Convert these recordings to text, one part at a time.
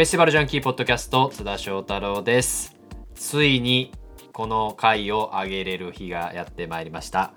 フェスティバルジャンキーポッドキャスト津田翔太郎です。ついにこの回を上げれる日がやってまいりました。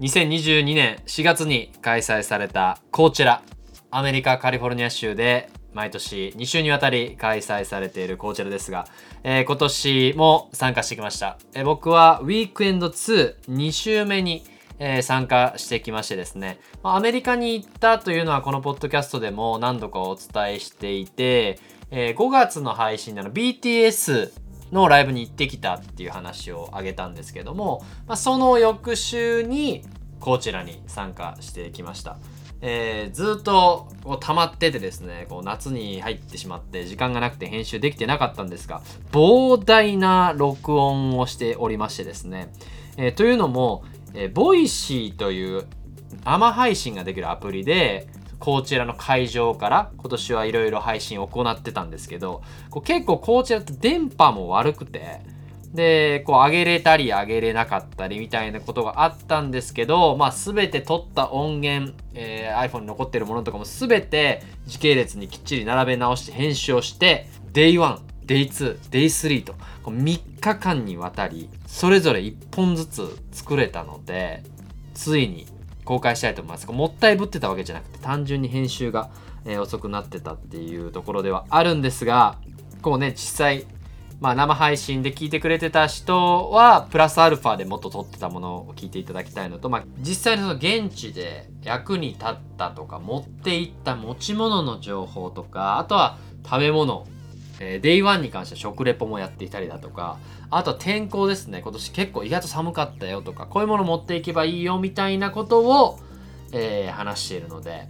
2022年4月に開催されたコーチェラアメリカカリフォルニア州で毎年2週にわたり開催されているコーチェラですが、えー、今年も参加してきました、えー、僕はウィークエンド22週目にえー、参加してきましてですね、アメリカに行ったというのはこのポッドキャストでも何度かお伝えしていて、えー、5月の配信での BTS のライブに行ってきたっていう話をあげたんですけども、まあ、その翌週にこちらに参加してきました。えー、ずっとこう溜まっててですねこう夏に入ってしまって時間がなくて編集できてなかったんですが膨大な録音をしておりましてですね、えー、というのも、えー、 Voicy という生配信ができるアプリでこちらの会場から今年はいろいろ配信を行ってたんですけどこう結構こちらって電波も悪くてでこう上げれたり上げれなかったりみたいなことがあったんですけど、まあ、全て撮った音源、えー、iPhone に残ってるものとかも全て時系列にきっちり並べ直して編集をして Day1 Day2、Day3 と3日間にわたりそれぞれ1本ずつ作れたのでついに公開したいと思います。もったいぶってたわけじゃなくて単純に編集が、えー、遅くなってたっていうところではあるんですがこうね実際まあ、生配信で聞いてくれてた人はプラスアルファでもっと撮ってたものを聞いていただきたいのと、まあ、実際にその現地で役に立ったとか持っていった持ち物の情報とかあとは食べ物えー、 day one に関しては食レポもやっていたりだとか、あとは天候ですね。今年結構意外と寒かったよとか、こういうもの持っていけばいいよみたいなことを、えー、話しているので、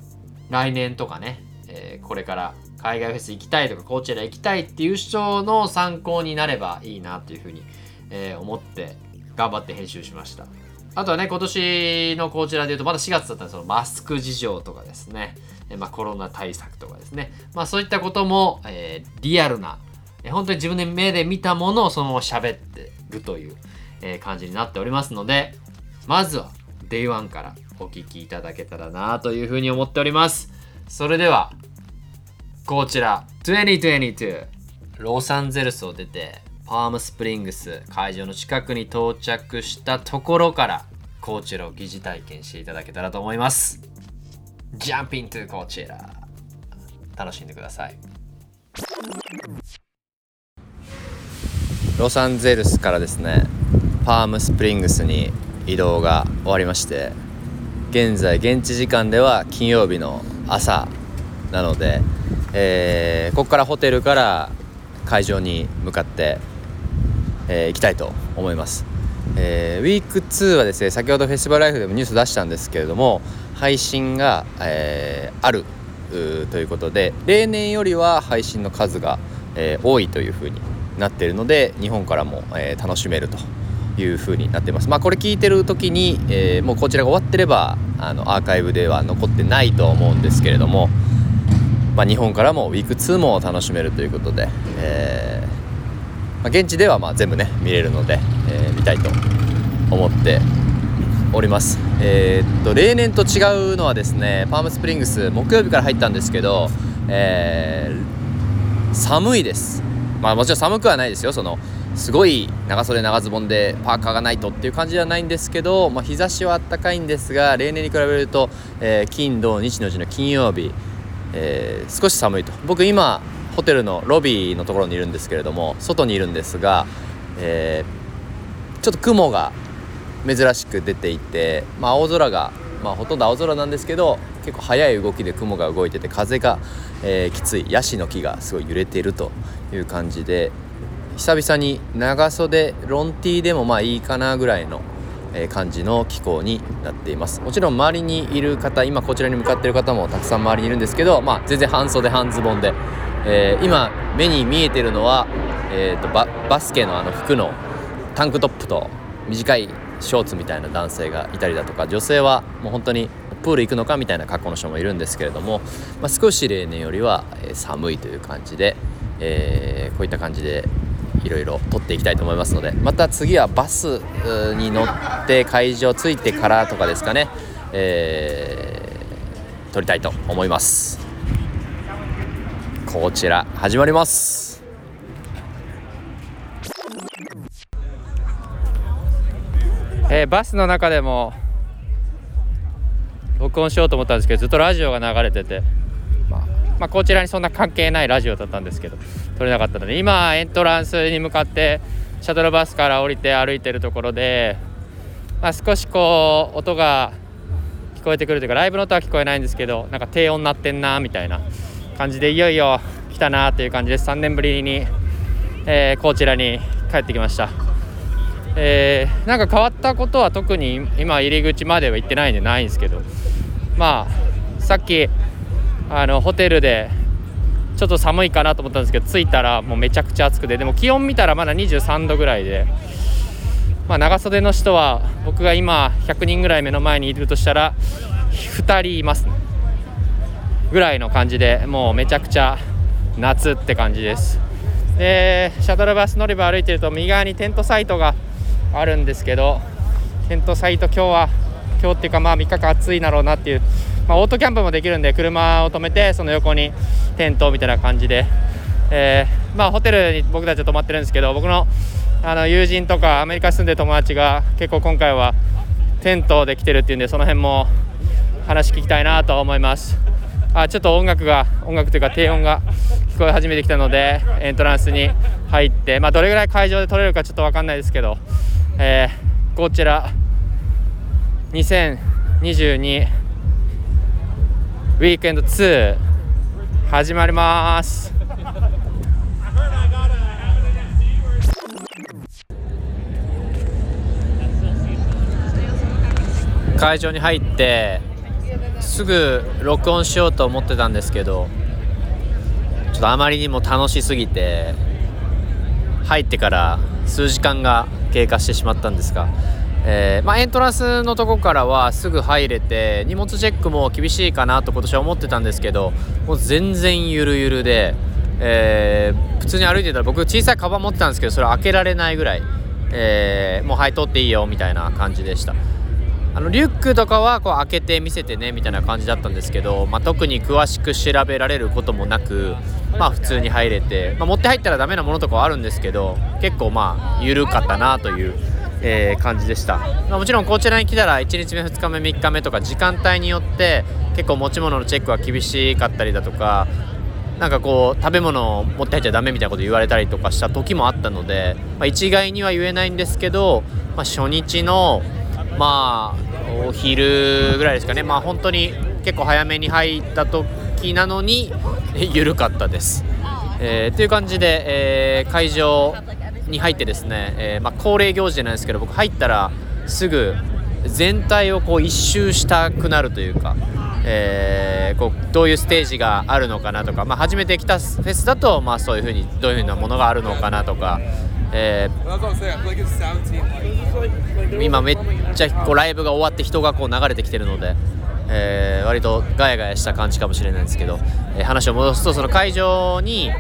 来年とかね、えー、これから海外フェス行きたいとか、こちら行きたいっていう人の参考になればいいなというふうに、え、思って頑張って編集しました。あとはね、今年のこちらで言うと、まだ4月だったらそのマスク事情とかですね。まあ、コロナ対策とかですね、まあ、そういったことも、えー、リアルな、えー、本当に自分で目で見たものをそのまま喋ってるという、えー、感じになっておりますのでまずは Day1 からお聞きいただけたらなというふうに思っております。それではこちら2022ロサンゼルスを出てパームスプリングス会場の近くに到着したところからこちらを疑似体験していただけたらと思います。ジャンピングこちら。楽しんでください。ロサンゼルスからですねパームスプリングスに移動が終わりまして現在現地時間では金曜日の朝なので、えー、ここからホテルから会場に向かって、えー、行きたいと思います、えー、ウィーク2はですね先ほどフェスティバルライフでもニュース出したんですけれども配信が、えー、あるということで例年よりは配信の数が、えー、多いというふうになっているので日本からも、えー、楽しめるというふうになってます。まあ、これ聞いてる時に、え、もうこちらが終わってればあのアーカイブでは残ってないと思うんですけれども、まあ、日本からもウィーク2も楽しめるということで、えまあ、現地ではま全部ね見れるので、え、見たいと思っております。えー、っと例年と違うのはですねパームスプリングス木曜日から入ったんですけど、えー、寒いです。まあもちろん寒くはないですよ。そのすごい長袖長ズボンでパーカーがないとっていう感じではないんですけど、まあ、日差しはあったかいんですが例年に比べると、えー、金土日のうちの金曜日、えー、少し寒いと。僕今ホテルのロビーのところにいるんですけれども外にいるんですが、えー、ちょっと雲が珍しく出ていて、まあ、青空が、まあ、ほとんど青空なんですけど結構速い動きで雲が動いてて風が、えー、きついヤシの木がすごい揺れているという感じで久々に長袖ロンティーでもまあいいかなぐらいの感じの気候になっています。もちろん周りにいる方今こちらに向かっている方もたくさん周りにいるんですけど、まあ、全然半袖半ズボンで、えー、今目に見えてるのは、えーと、ババスケのあの服のタンクトップと短いショーツみたいな男性がいたりだとか女性はもう本当にプール行くのかみたいな格好の人もいるんですけれども、まあ、少し例年よりは寒いという感じで、えー、こういった感じでいろいろ撮っていきたいと思いますのでまた次はバスに乗って会場着いてからとかですかね、えー、撮りたいと思います。こちら始まります。えーバスの中でも録音しようと思ったんですけどずっとラジオが流れてて、まあ、まあこちらにそんな関係ないラジオだったんですけど撮れなかったので今エントランスに向かってシャトルバスから降りて歩いてるところで、まあ、少しこう音が聞こえてくるというかライブの音は聞こえないんですけどなんか低音鳴ってんなみたいな感じでいよいよ来たなという感じです3年ぶりに、えーこちらに帰ってきました。えーなんか変わったことは特に今入り口までは行ってないんでないんですけどまあさっきあのホテルでちょっと寒いかなと思ったんですけど着いたらもうめちゃくちゃ暑くてでも気温見たらまだ23度ぐらいで、まあ、長袖の人は僕が今100人ぐらい目の前にいるとしたら2人いますぐらいの感じでもうめちゃくちゃ夏って感じです。でシャトルバス乗り場歩いてると右側にテントサイトがあるんですけどテントサイト今日は今日っていうかまあ3日間暑いだろうなっていう、まあ、オートキャンプもできるんで車を止めてその横にテントみたいな感じで、えーまあ、ホテルに僕たちは泊まってるんですけど僕のあの友人とかアメリカ住んでる友達が結構今回はテントで来てるっていうんでその辺も話聞きたいなと思います。あちょっと音楽が音楽というか低音が聞こえ始めてきたのでエントランスに入って、まあ、どれぐらい会場で撮れるかちょっと分かんないですけど、えーこちら2022ウィークエンド2始まります。会場に入ってすぐ録音しようと思ってたんですけどちょっとあまりにも楽しすぎて入ってから数時間が経過してしまったんですが、えーまあ、エントランスのとこからはすぐ入れて荷物チェックも厳しいかなと今年は思ってたんですけどもう全然ゆるゆるで、えー普通に歩いてたら僕小さいカバン持ってたんですけどそれ開けられないぐらい、えーもうはい通っていいよみたいな感じでした。あのリュックとかはこう開けて見せてねみたいな感じだったんですけど、まあ、特に詳しく調べられることもなく、まあ、普通に入れて、まあ、持って入ったらダメなものとかはあるんですけど結構まあ緩かったなという、えー感じでした、まあ、もちろんこちらに来たら1日目2日目3日目とか時間帯によって結構持ち物のチェックは厳しかったりだとかなんかこう食べ物を持って入っちゃダメみたいなこと言われたりとかした時もあったので、まあ、一概には言えないんですけど、まあ、初日のまあお昼ぐらいですかねまあ本当に結構早めに入った時なのにえ 緩かったです。えーという感じで、えー会場に入ってですね、えーまあ、恒例行事じゃないですけど僕入ったらすぐ全体をこう一周したくなるというか、えーこうどういうステージがあるのかなとか、まあ、初めて来たフェスだと、まあ、そういうふうにどういうふうなものがあるのかなとか、えー.今めっちゃこうライブが終わって人がこう流れてきてるので、えー割とガヤガヤした感じかもしれないんですけど、えー話を戻すとその会場に、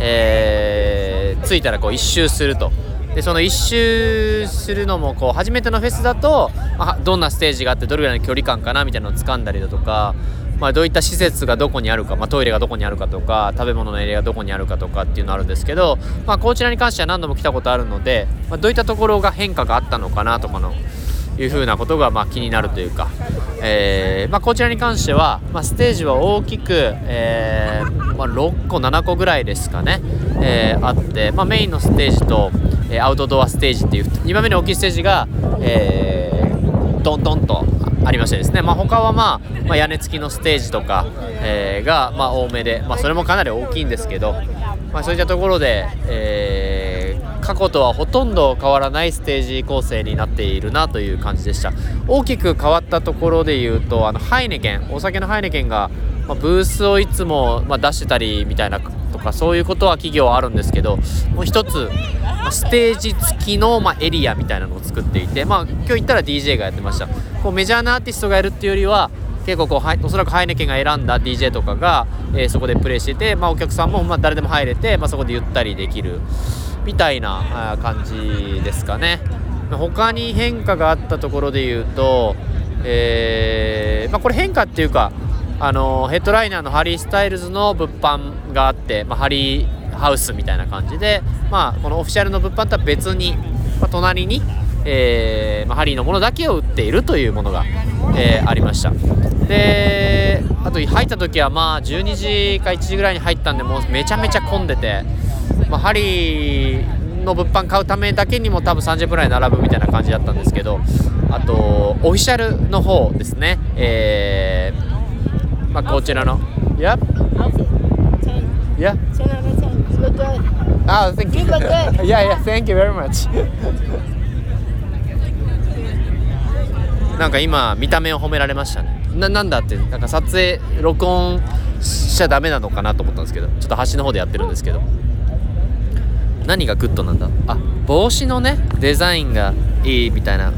えー着いたらこう一周すると。でその一周するのもこう初めてのフェスだと、まあ、どんなステージがあってどれぐらいの距離感かなみたいなのを掴んだりだとか、まあ、どういった施設がどこにあるか、まあ、トイレがどこにあるかとか食べ物のエリアがどこにあるかとかっていうのあるんですけど、まあ、こちらに関しては何度も来たことあるので、まあ、どういったところが変化があったのかなとかのいうふうなことがまあ気になるというか、えーまあ、こちらに関しては、まあ、ステージは大きく、えーまあ、6個7個ぐらいですかね、えーあって、まあ、メインのステージと、えアウトドアステージっていう2番目に大きいステージが、えードンドンとありましてですね、まあ、他は、まあ、まあ屋根付きのステージとか、えーが、まあ、多めで、まあ、それもかなり大きいんですけど、まあ、そういったところで、えー過去とはほとんど変わらないステージ構成になっているなという感じでした。大きく変わったところで言うとあのハイネケンお酒のハイネケンが、まあ、ブースをいつも、まあ、出してたりみたいなとかそういうことは企業はあるんですけどもう一つ、ステージ付きの、まあ、エリアみたいなのを作っていて、まあ、今日行ったら DJ がやってました。こうメジャーなアーティストがやるっていうよりは結構こうおそらくハイネケンが選んだ DJ とかが、えーそこでプレイしてて、まあ、お客さんも、まあ、誰でも入れて、まあ、そこでゆったりできる。みたいな感じですかね。他に変化があったところで言うと、えーまあ、これ変化っていうかあのヘッドライナーのハリー・スタイルズの物販があって、まあ、ハリーハウスみたいな感じで、まあ、このオフィシャルの物販とは別に、まあ、隣に、えーま、ハリーのものだけを売っているというものが、えーありました。であと入った時はまあ12時か1時ぐらいに入ったんでもうめちゃめちゃ混んでて、まあ、ハリーの物販買うためだけにも多分30分ぐらい並ぶみたいな感じだったんですけどあとオフィシャルの方ですね。えーまあ、こちらの。Yep Yeah 10 out of 10. Look good. Ah, thank you. Yeah, yeah, thank you very much. なんか今見た目を褒められましたね。ななんだってなんか撮影録音しちゃダメなのかなと思ったんですけどちょっと端の方でやってるんですけど何が good なんだ？あ帽子のねデザインがいいみたいな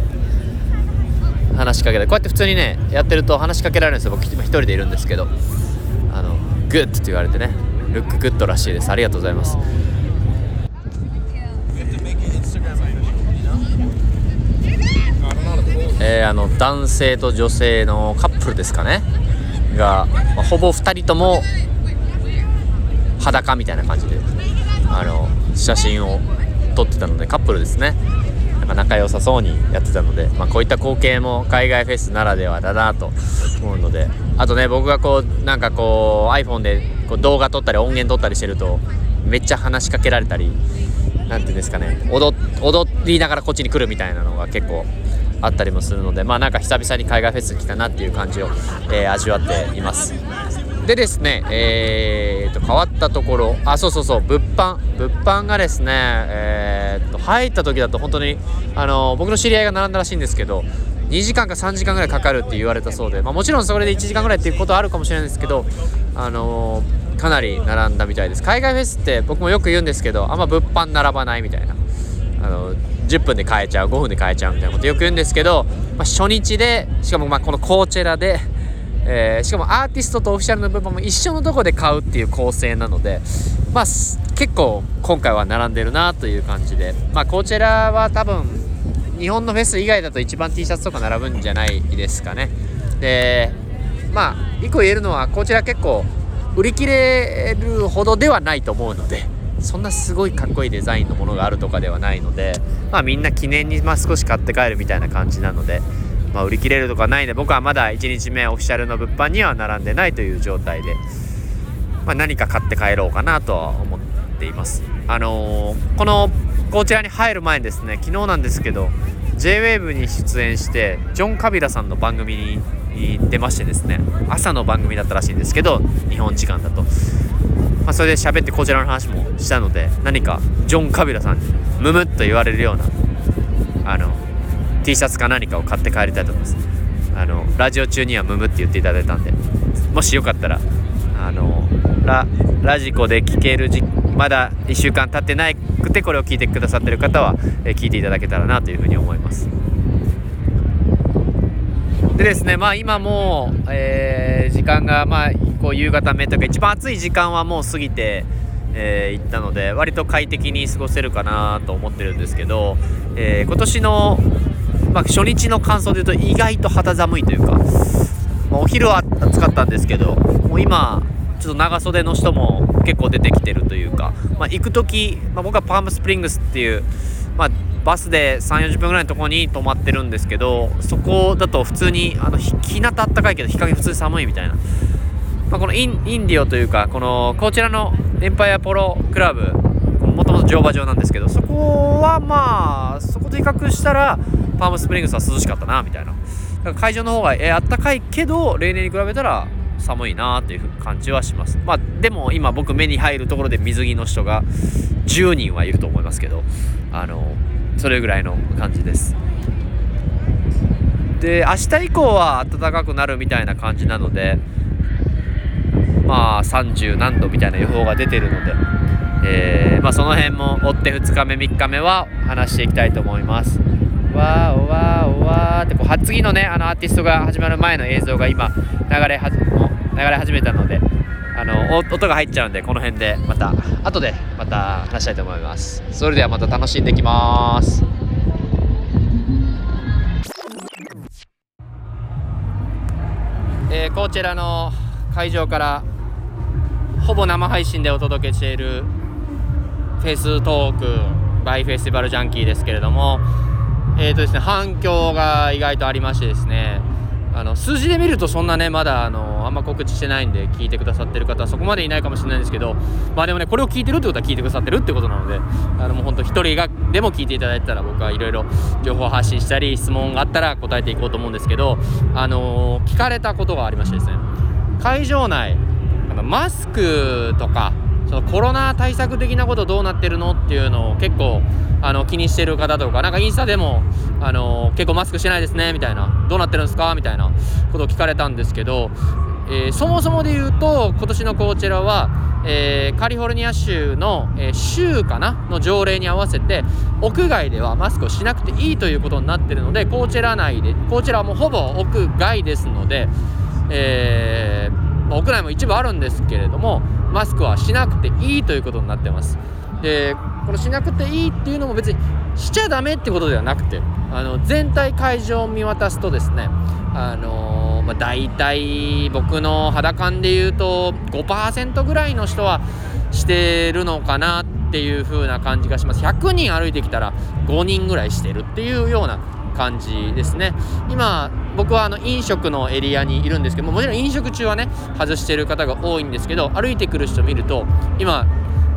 話しかけてこうやって普通にねやってると話しかけられるんですよ。僕今一人でいるんですけど。あの good って言われてね。 look good らしいです。ありがとうございます。えーあの男性と女性のカップルですかね？が、まあほぼ2人とも裸みたいな感じで。あの写真を撮ってたのでカップルですね。なんか仲良さそうにやってたので、まあ、こういった光景も海外フェスならではだなと思うのであとね僕がこうなんかこう iPhone でこう動画撮ったり音源撮ったりしてるとめっちゃ話しかけられたりなんていうんですかね踊踊りながらこっちに来るみたいなのが結構あったりもするのでまあなんか久々に海外フェス来たなっていう感じを、えー味わっています。でですねえー、と変わったところあそうそうそう物販物販がですねえー、と入った時だと本当にあの僕の知り合いが並んだらしいんですけど2時間か3時間ぐらいかかるって言われたそうで、まあ、もちろんそれで1時間ぐらいっていうことはあるかもしれないですけどあのーかなり並んだみたいです。海外フェスって僕もよく言うんですけどあんま物販並ばないみたいな。あの10分で買えちゃう5分で買えちゃうみたいなことよく言うんですけど、まあ、初日でしかもまあこのコーチェラで、えーしかもアーティストとオフィシャルの部分も一緒のとこで買うっていう構成なので、まあ、結構今回は並んでるなという感じで、まあ、コーチェラは多分日本のフェス以外だと一番 T シャツとか並ぶんじゃないですかね。でまあ一個言えるのはこちら結構売り切れるほどではないと思うのでそんなすごいかっこいいデザインのものがあるとかではないのでまあみんな記念にまあ少し買って帰るみたいな感じなのでまあ売り切れるとかないんで僕はまだ1日目オフィシャルの物販には並んでないという状態で、まあ、何か買って帰ろうかなとは思っています。あのーこのこちらに入る前にですね昨日なんですけど JWAVE に出演してジョン・カビラさんの番組に出ましてですね朝の番組だったらしいんですけど日本時間だと、まあ、それで喋ってこちらの話もしたので何かジョン・カビラさんにムムっと言われるようなあの T シャツか何かを買って帰りたいと思います。あのラジオ中にはムムって言っていただいたんで。もしよかったらあのララジコで聞けるじまだ1週間経ってなくてこれを聞いてくださってる方は、え聞いていただけたらなというふうに思います。でですねまあ今もう、えー時間がまあこう夕方目というか一番暑い時間はもう過ぎてえーったので割と快適に過ごせるかなと思ってるんですけど、えー今年の、まあ、初日の感想で言うと意外と肌寒いというか、まあお昼は暑かったんですけどもう今ちょっと長袖の人も結構出てきてるというか、まあ、行く時、まあ、僕はパームスプリングスっていう、まあ、バスで3 4 0分ぐらいのところに泊まってるんですけどそこだと普通にあの日向あったかいけど日陰普通に寒いみたいな、まあ、このインインディオというかこのこちらのエンパイアポロクラブもともと乗馬場なんですけどそこはまあそこと比較したらパームスプリングスは涼しかったなみたいな。だか会場の方がえーあったかいけど例年に比べたら寒いなっていう感じはします。まあでも今僕目に入るところで水着の人が10人はいると思いますけどあのそれぐらいの感じです。で明日以降は暖かくなるみたいな感じなのでまあ30何度みたいな予報が出てるので、えーまあ、その辺も追って2日目3日目は話していきたいと思います。わーおわーおわーってこう次のねあのアーティストが始まる前の映像が今流れは流れ始めたのであの音が入っちゃうんでこの辺でまた後でまた話したいと思います。それではまた楽しんできます。えーこちらの会場からほぼ生配信でお届けしているフェストークバイフェスティバルジャンキーですけれどもえーとですね、反響が意外とありましてですねあの数字で見るとそんなねまだあのあんま告知してないんで聞いてくださってる方はそこまでいないかもしれないんですけどまあでもねこれを聞いてるってことは聞いてくださってるってことなのであのもうほんと一人がでも聞いていただいたら僕はいろいろ情報発信したり質問があったら答えていこうと思うんですけどあの聞かれたことがありましてですね会場内あのマスクとかそのコロナ対策的なことどうなってるのっていうのを結構あの気にしてる方とかなんかインスタでもあの結構マスクしてないですねみたいな。どうなってるんですか？みたいなことを聞かれたんですけど、えー、そもそもで言うと今年のコーチェラは、えー、カリフォルニア州の、えー、州かなの条例に合わせて屋外ではマスクをしなくていいということになってるのでコーチェラ内でコーチェラはもうほぼ屋外ですので、えー、屋内も一部あるんですけれどもマスクはしなくていいということになってます。でこのしなくていいっていうのも別にしちゃダメってことではなくてあの全体会場を見渡すとですねあのー、まあ、大体僕の肌感で言うと5%ぐらいの人はしてるのかなっていう風な感じがします100人歩いてきたら5人ぐらいしてるっていうような感じですね今僕はあの飲食のエリアにいるんですけどももちろん飲食中はね外してる方が多いんですけど歩いてくる人見ると今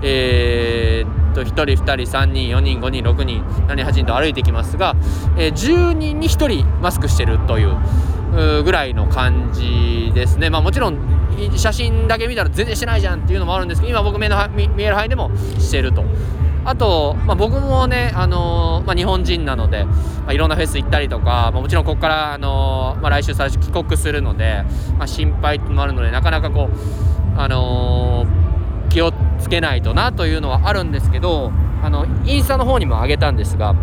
えー、っと1人2人3人4人5人6人7人8人と歩いてきますが、えー、10人に1人マスクしてるというぐらいの感じですねまあもちろん写真だけ見たら全然してないじゃんっていうのもあるんですけど今僕目の見える範囲でもしてると。あと、まあ、僕もね、あのー、まあ、日本人なので、まあ、いろんなフェス行ったりとか、まあ、もちろんここから、あのー、まあ、来週最初帰国するので、まあ、心配もあるのでなかなかこう、あのー、気をつけないとなというのはあるんですけどあのインスタの方にも上げたんですが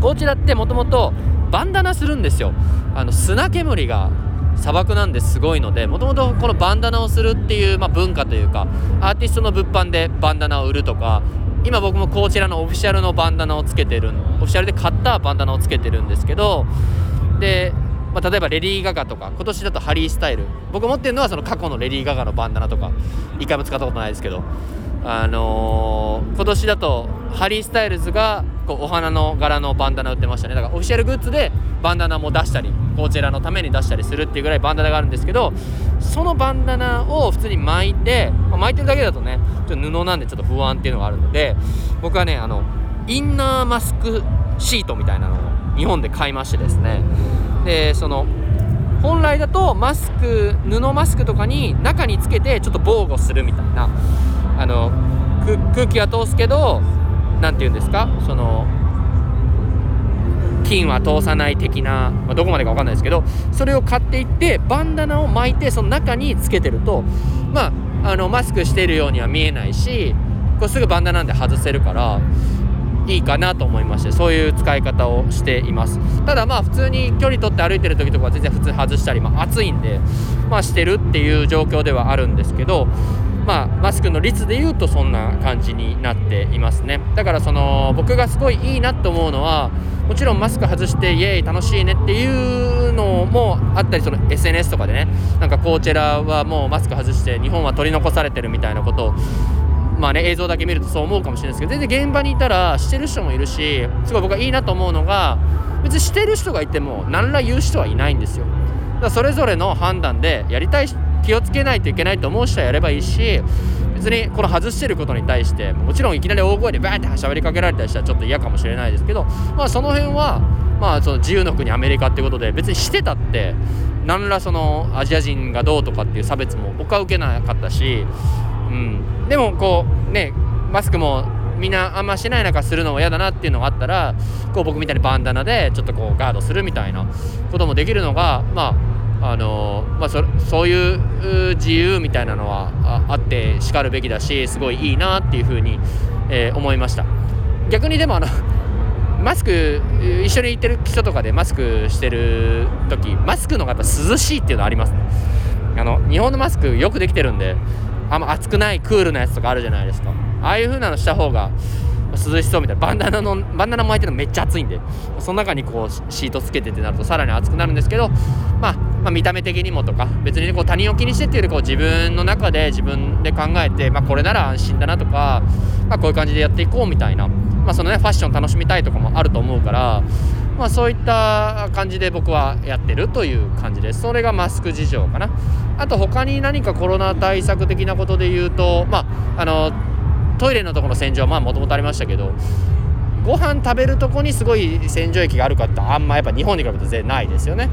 こちらってもともとバンダナするんですよ。あの砂煙が砂漠なんですごいのでもともとこのバンダナをするっていう、まあ、文化というかアーティストの物販でバンダナを売るとか今僕もこちらのオフィシャルのバンダナをつけてるオフィシャルで買ったバンダナをつけてるんですけどで、まあ、例えばレディー・ガガとか今年だとハリー・スタイル。僕持ってるのはその過去のレディー・ガガのバンダナとか一回も使ったことないですけど。あのー、今年だとハリー・スタイルズがこうお花の柄のバンダナ売ってましたね。だからオフィシャルグッズでバンダナも出したりこちらのために出したりするっていうぐらいバンダナがあるんですけどそのバンダナを普通に巻いて、まあ、巻いてるだけだとねちょっと布なんでちょっと不安っていうのがあるので僕はねあのインナーマスクシートみたいなのを日本で買いましてですね。でその本来だとマスク布マスクとかに中につけてちょっと防護するみたいなあの空気は通すけど何て言うんですか？その菌は通さない的な、まあ、どこまでか分かんないですけどそれを買っていってバンダナを巻いてその中につけてるとまああのマスクしてるようには見えないしこれすぐバンダナなんで外せるからいいかなと思いましてそういう使い方をしています。ただまあ普通に距離取って歩いてる時とかは全然普通外したり、まあ、暑いんでまあしてるっていう状況ではあるんですけどまあ、マスクの率でいうとそんな感じになっていますね。だからその僕がすごいいいなと思うのはもちろんマスク外してイエーイ楽しいねっていうのもあったりその SNS とかでね。なんかコーチェラはもうマスク外して日本は取り残されてるみたいなことをまあね映像だけ見るとそう思うかもしれないですけど全然現場にいたらしてる人もいるしすごい僕はいいなと思うのが別にしてる人がいても何ら言う人はいないんですよ。だからそれぞれの判断でやりたい気をつけないといけないと思う人はやればいいし別にこの外してることに対してもちろんいきなり大声でバーって喋りかけられたりしたらちょっと嫌かもしれないですけどまあその辺はまあその自由の国アメリカってことで別にしてたって何らそのアジア人がどうとかっていう差別も僕は受けなかったし、うん、でもこうねマスクもみんなあんましない中するのも嫌だなっていうのがあったらこう僕みたいにバンダナでちょっとこうガードするみたいなこともできるのがまああのまあそ、そういう自由みたいなのはあってしかるべきだしすごいいいなっていうふうに、えー、思いました。逆にでもあのマスク一緒に行ってる人とかでマスクしてる時マスクの方が涼しいっていうのありますね。あの日本のマスクよくできてるんであんま暑くないクールなやつとかあるじゃないですか。ああいう風なのした方が涼しそうみたいな。バンダナのバンダナ巻いてるのめっちゃ暑いんでその中にこうシートつけてってなるとさらに暑くなるんですけどまあまあ、見た目的にもとか別にこう他人を気にしてっていうよりこう自分の中で自分で考えて、まあ、これなら安心だなとか、まあ、こういう感じでやっていこうみたいな、まあそのね、ファッション楽しみたいとかもあると思うから、まあ、そういった感じで僕はやってるという感じです。それがマスク事情かな。あと他に何かコロナ対策的なことで言うとまああのトイレのところの洗浄はもともとありましたけどご飯食べるとこにすごい洗浄液があるかってあんまやっぱ日本に比べると全然ないですよね。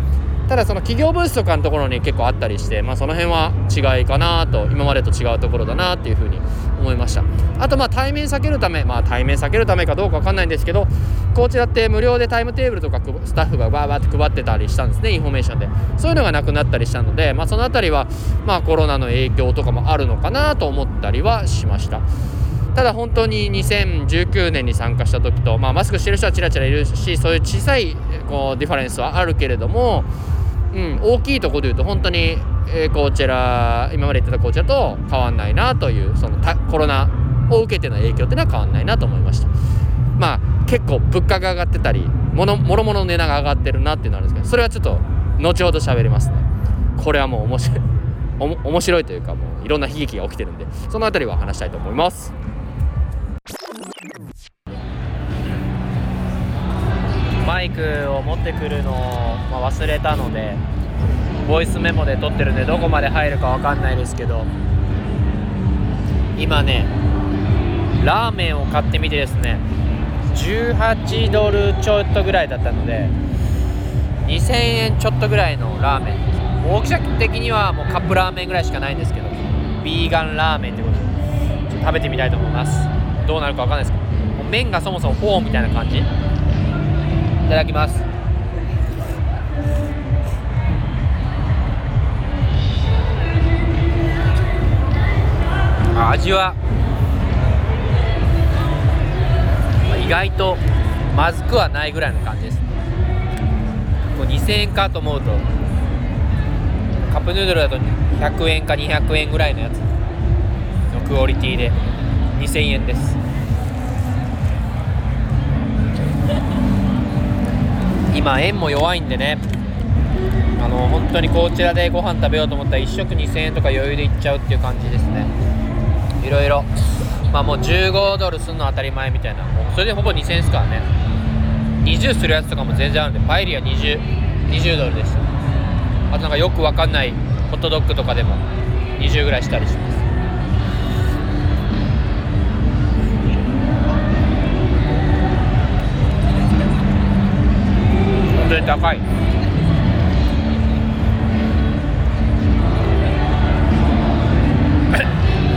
ただその企業ブースとかのところに結構あったりして、まあ、その辺は違いかなと今までと違うところだなっていうふうに思いました。あとまあ対面避けるためまあ対面避けるためかどうかわかんないんですけどこちらって無料でタイムテーブルとかスタッフがバーバーって配ってたりしたんですねインフォメーションで。そういうのがなくなったりしたので、まあ、その辺りはまあコロナの影響とかもあるのかなと思ったりはしました。ただ本当に2019年に参加した時と、まあ、マスクしてる人はちらちらいるしそういう小さいこうディファレンスはあるけれども、うん、大きいとこで言うと本当に、えーこちら今まで言ってたこちらと変わんないなというそのたコロナを受けての影響っていうのは変わんないなと思いました。まあ結構物価が上がってたりもろもろの値段が上がってるなっていうのはあるんですけどそれはちょっと後ほど喋りますね。これはもう面白い面白いというかもういろんな悲劇が起きてるんでそのあたりは話したいと思います。マイクを持ってくるのを、ま忘れたのでボイスメモで撮ってるんでどこまで入るかわかんないですけど今ねラーメンを買ってみてですね18ドルちょっとぐらいだったので2000円ちょっとぐらいのラーメン。大きさ的にはもうカップラーメンぐらいしかないんですけどビーガンラーメンということで食べてみたいと思います。どうなるかわかんないですけど麺がそもそもフォーみたいな感じ。ただきます。味は意外とまずくはないぐらいの感じです。こう2000円かと思うとカップヌードルだと100円か200円ぐらいのやつのクオリティで2000円です。今円も弱いんでね。あの本当にこちらでご飯食べようと思ったら1食2000円とか余裕でいっちゃうっていう感じですね。いろいろ。まあもう15ドルすんの当たり前みたいな。もうそれでほぼ2000円ですからね。20するやつとかも全然あるんでパエリア 20, 20ドルでした。あとなんかよくわかんないホットドッグとかでも20ぐらいしたりします。高い。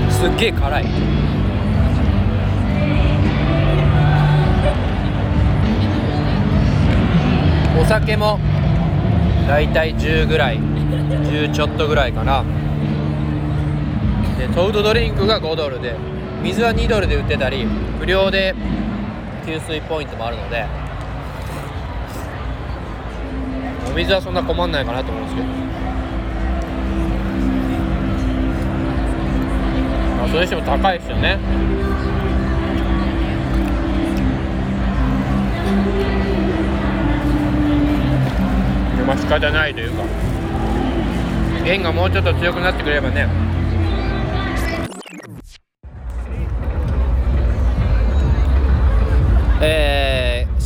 すっげえ辛い。お酒もだいたい10ぐらい10ちょっとぐらいかな。でトードドリンクが5ドルで水は2ドルで売ってたり無料で給水ポイントもあるので水はそんな困んないかなと思うんですけど。まあそれにしても高いですよね。まあ仕方ないというか。円がもうちょっと強くなってくれればね。えー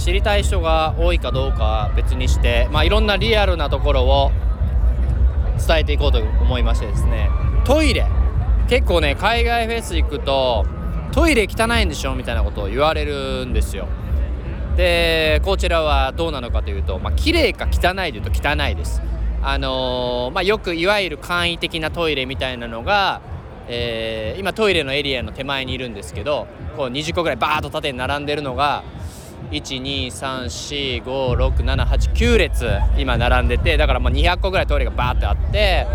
知りたい人が多いかどうかは別にして、まあ、いろんなリアルなところを伝えていこうと思いましてですね。トイレ。結構ね海外フェス行くとトイレ汚いんでしょみたいなことを言われるんですよ。でこちらはどうなのかというと、まあ綺麗か汚いでいうと汚いです。あのーまあ、よくいわゆる簡易的なトイレみたいなのが、えー今トイレのエリアの手前にいるんですけどこう20個ぐらいバーッと縦に並んでるのが123456789列今並んでてだからもう200個ぐらいトイレがバーってあって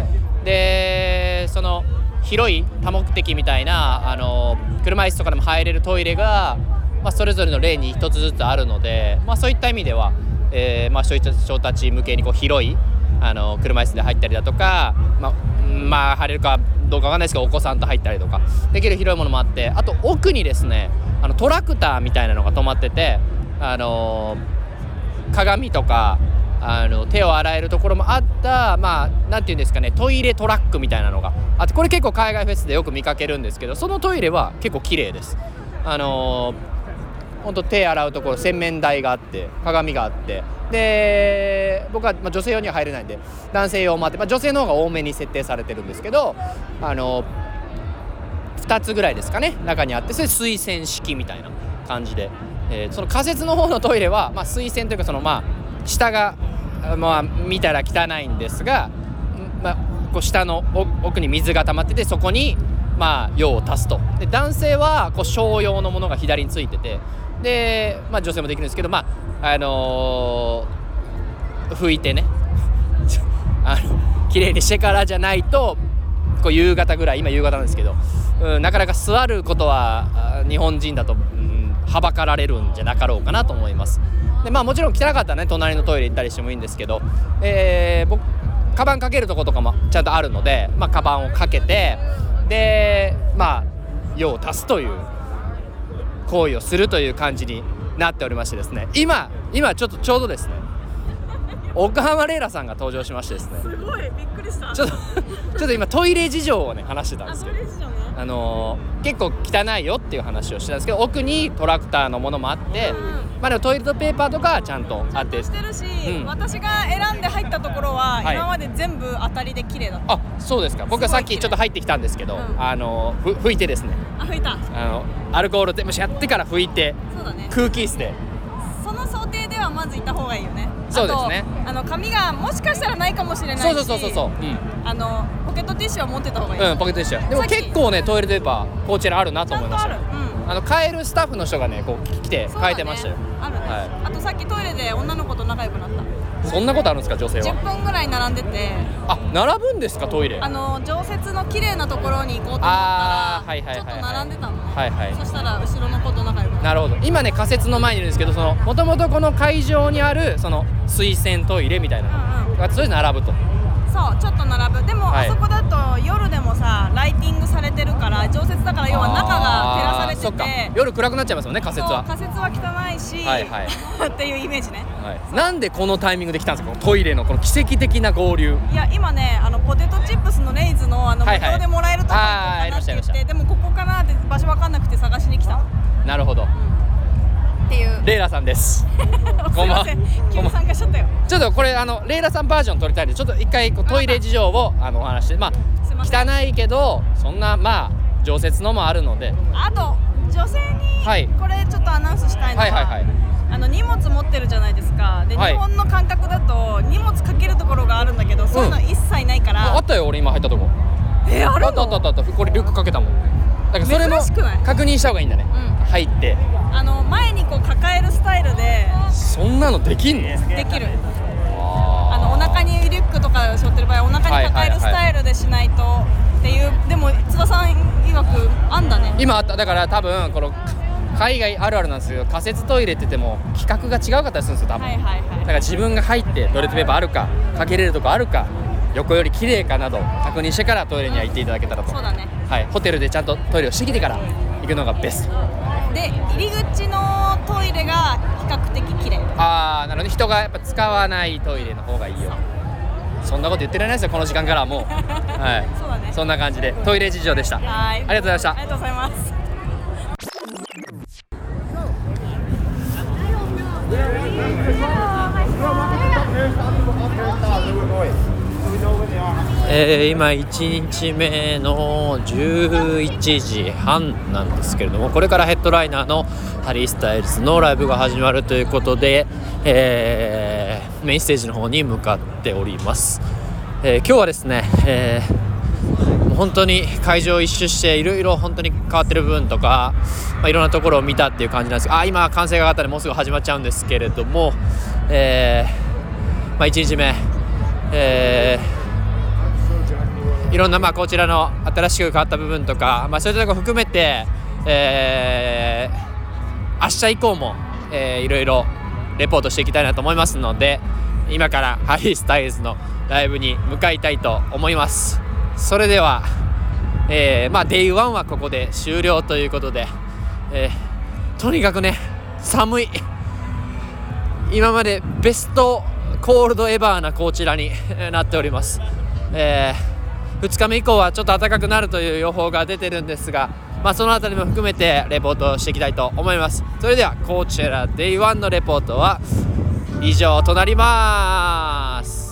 でその広い多目的みたいなあの車椅子とかでも入れるトイレが、まあ、それぞれの例に1つずつあるので、まあ、そういった意味では、えーまあ、そういった人たち向けにこう広いあの車椅子で入ったりだとか、まあ、まあ入れるかどうかわかんないですけどお子さんと入ったりとかできる広いものもあってあと奥にですねあのトラクターみたいなのが止まってて、あの鏡とかあの手を洗えるところもあったまあなんていうんですかねトイレトラックみたいなのがあってこれ結構海外フェスでよく見かけるんですけどそのトイレは結構綺麗です。あのー、ほんと手洗うところ洗面台があって鏡があって。で僕は、ま、女性用には入れないんで男性用もあって、まあ、女性の方が多めに設定されてるんですけどあの2つぐらいですかね中にあってそれ水洗式みたいな感じで、えーその仮設の方のトイレは、まあ、水洗というかそのまあ下が、まあ、見たら汚いんですが、まあ、こう下の奥に水が溜まっててそこに、まあ、用を足すと。で男性はこう小用のものが左についててで、まあ、女性もできるんですけどまああのー拭いてね。あの綺麗にしてからじゃないとこう夕方ぐらい今夕方なんですけど、うん、なかなか座ることは日本人だと、うん、はばかられるんじゃなかろうかなと思います。でまあもちろん汚かったらね隣のトイレ行ったりしてもいいんですけど、えー僕カバンかけるとことかもちゃんとあるので、まあ、カバンをかけてでまあ用を足すという行為をするという感じになっておりましてですね。今今ちょっとちょうどですね。岡浜レイラさんが登場しましてですね。すごいびっくりした。ちょっと ちょっと今トイレ事情をね話してたんですけど。あのー結構汚いよっていう話をしてたんですけど奥にトラクターのものもあって、うん。まあでもトイレットペーパーとかはちゃんとあって。してるし、うん。私が選んで入ったところは、はい。今まで全部当たりで綺麗だった。あそうですか。僕はさっきちょっと入ってきたんですけど、うん。あのふ拭いてですね。あ吹いた。あのアルコールでもしやってから拭いてそうだね。空気椅子で。その想定ではまず行った方がいいよねそうですね。あの紙がもしかしたらないかもしれないしそうそうそうそうそう。うん、あのポケットティッシュは持ってた方がいい、うん、ポケットでしたよでも結構ねトイレットペーパーこちらあるなと思いました。ようん。あの買えるスタッフの人がねこう来て変えてましたよ、あるね、はあとさっきトイレで女の子と仲良くなった そんなことあるんですか女性は？10分ぐらい並んでて。あ並ぶんですかトイレ？あの常設の綺麗なところに行こうと思ったらはいはいちょっと並んでたの。ね、はいはい。そしたら後ろの子と仲良くなる。ほど。今ね仮設の前にいるんですけどもともとこの会場にあるその水洗トイレみたいなうんうん。それで並ぶとそうちょっと並ぶ。でも、はい。あそこだと夜でもさライティングされてるから常設だから要は中が照らされあーそっか。てて夜暗くなっちゃいますもんね仮設は。そう仮設は汚いし、はいはい。っていうイメージね。はい、なんでこのタイミングで来たんですか？このトイレのこの奇跡的な合流。いや今ねあのポテトチップスのレイズのあの無はいはい。料でもらえるとこ行こうあーかなって言って、ありましたありました。でもここかなって場所わかんなくて探しに来た。のなるほどっていう。レイラさんです。すいません。急に参加しちゃったよ。ちょっとこれあのレイラさんバージョン撮りたいんでちょっと一回こうトイレ事情をあのお話して。まあ汚いけどそんなまあ常設のもあるので。あと女性にはい。これちょっとアナウンスしたいのは,、はいはいはい。あの荷物持ってるじゃないですか。で、はい。日本の感覚だと荷物かけるところがあるんだけどそういうの一切ないから、ああったよ俺今入ったとこ。えあるあったあったあったあった。これリュックかけたもんだからそれも確認した方がいいんだね、うん。入って。あの前にこう抱えるスタイルで。そんなのできんのできる。あのお腹にリュックとか背負ってる場合お腹に抱えるスタイルでしないとっていう、でも津田さん曰くあんだね。今あった。だから多分この海外あるあるなんですけど仮設トイレって言っても規格が違うかったりするんですよ多分、だから自分が入ってトイレットペーパーあるかかけれるとこあるか横より綺麗かなど確認してからトイレには行っていただけたらと、そうだね。はい、ホテルでちゃんとトイレをしてきてから行くのがベスト。で入り口のトイレが比較的綺麗。ああなので人がやっぱ使わないトイレの方がいいよ。そんなこと言ってられないですよこの時間からはもう。はい。そうだね。そんな感じでトイレ事情でした。はい。ありがとうございました。ありがとうございますえー今1日目の11時半なんですけれどもこれからヘッドライナーのハリー・スタイルズのライブが始まるということで、えーメインステージの方に向かっております、えー今日はですね、えー本当に会場一周していろいろ本当に変わってる部分とか、まあ、いろんなところを見たっていう感じなんです。があ今歓声が上がったのでもうすぐ始まっちゃうんですけれども、えーまあ、1日目、えーいろんなまあこちらの新しく変わった部分とか、まあ、そういったところ含めて、えー明日以降も、えーいろいろレポートしていきたいなと思いますので今からハリー・スタイルズのライブに向かいたいと思います。それでは、えーまあ、デイ1はここで終了ということで、えーとにかくね寒い。今までベストコールドエバーなこちらになっております、え2日目以降はちょっと暖かくなるという予報が出てるんですが、まあ、その辺りも含めてレポートしていきたいと思います。それではこちら Day1 のレポートは以上となります。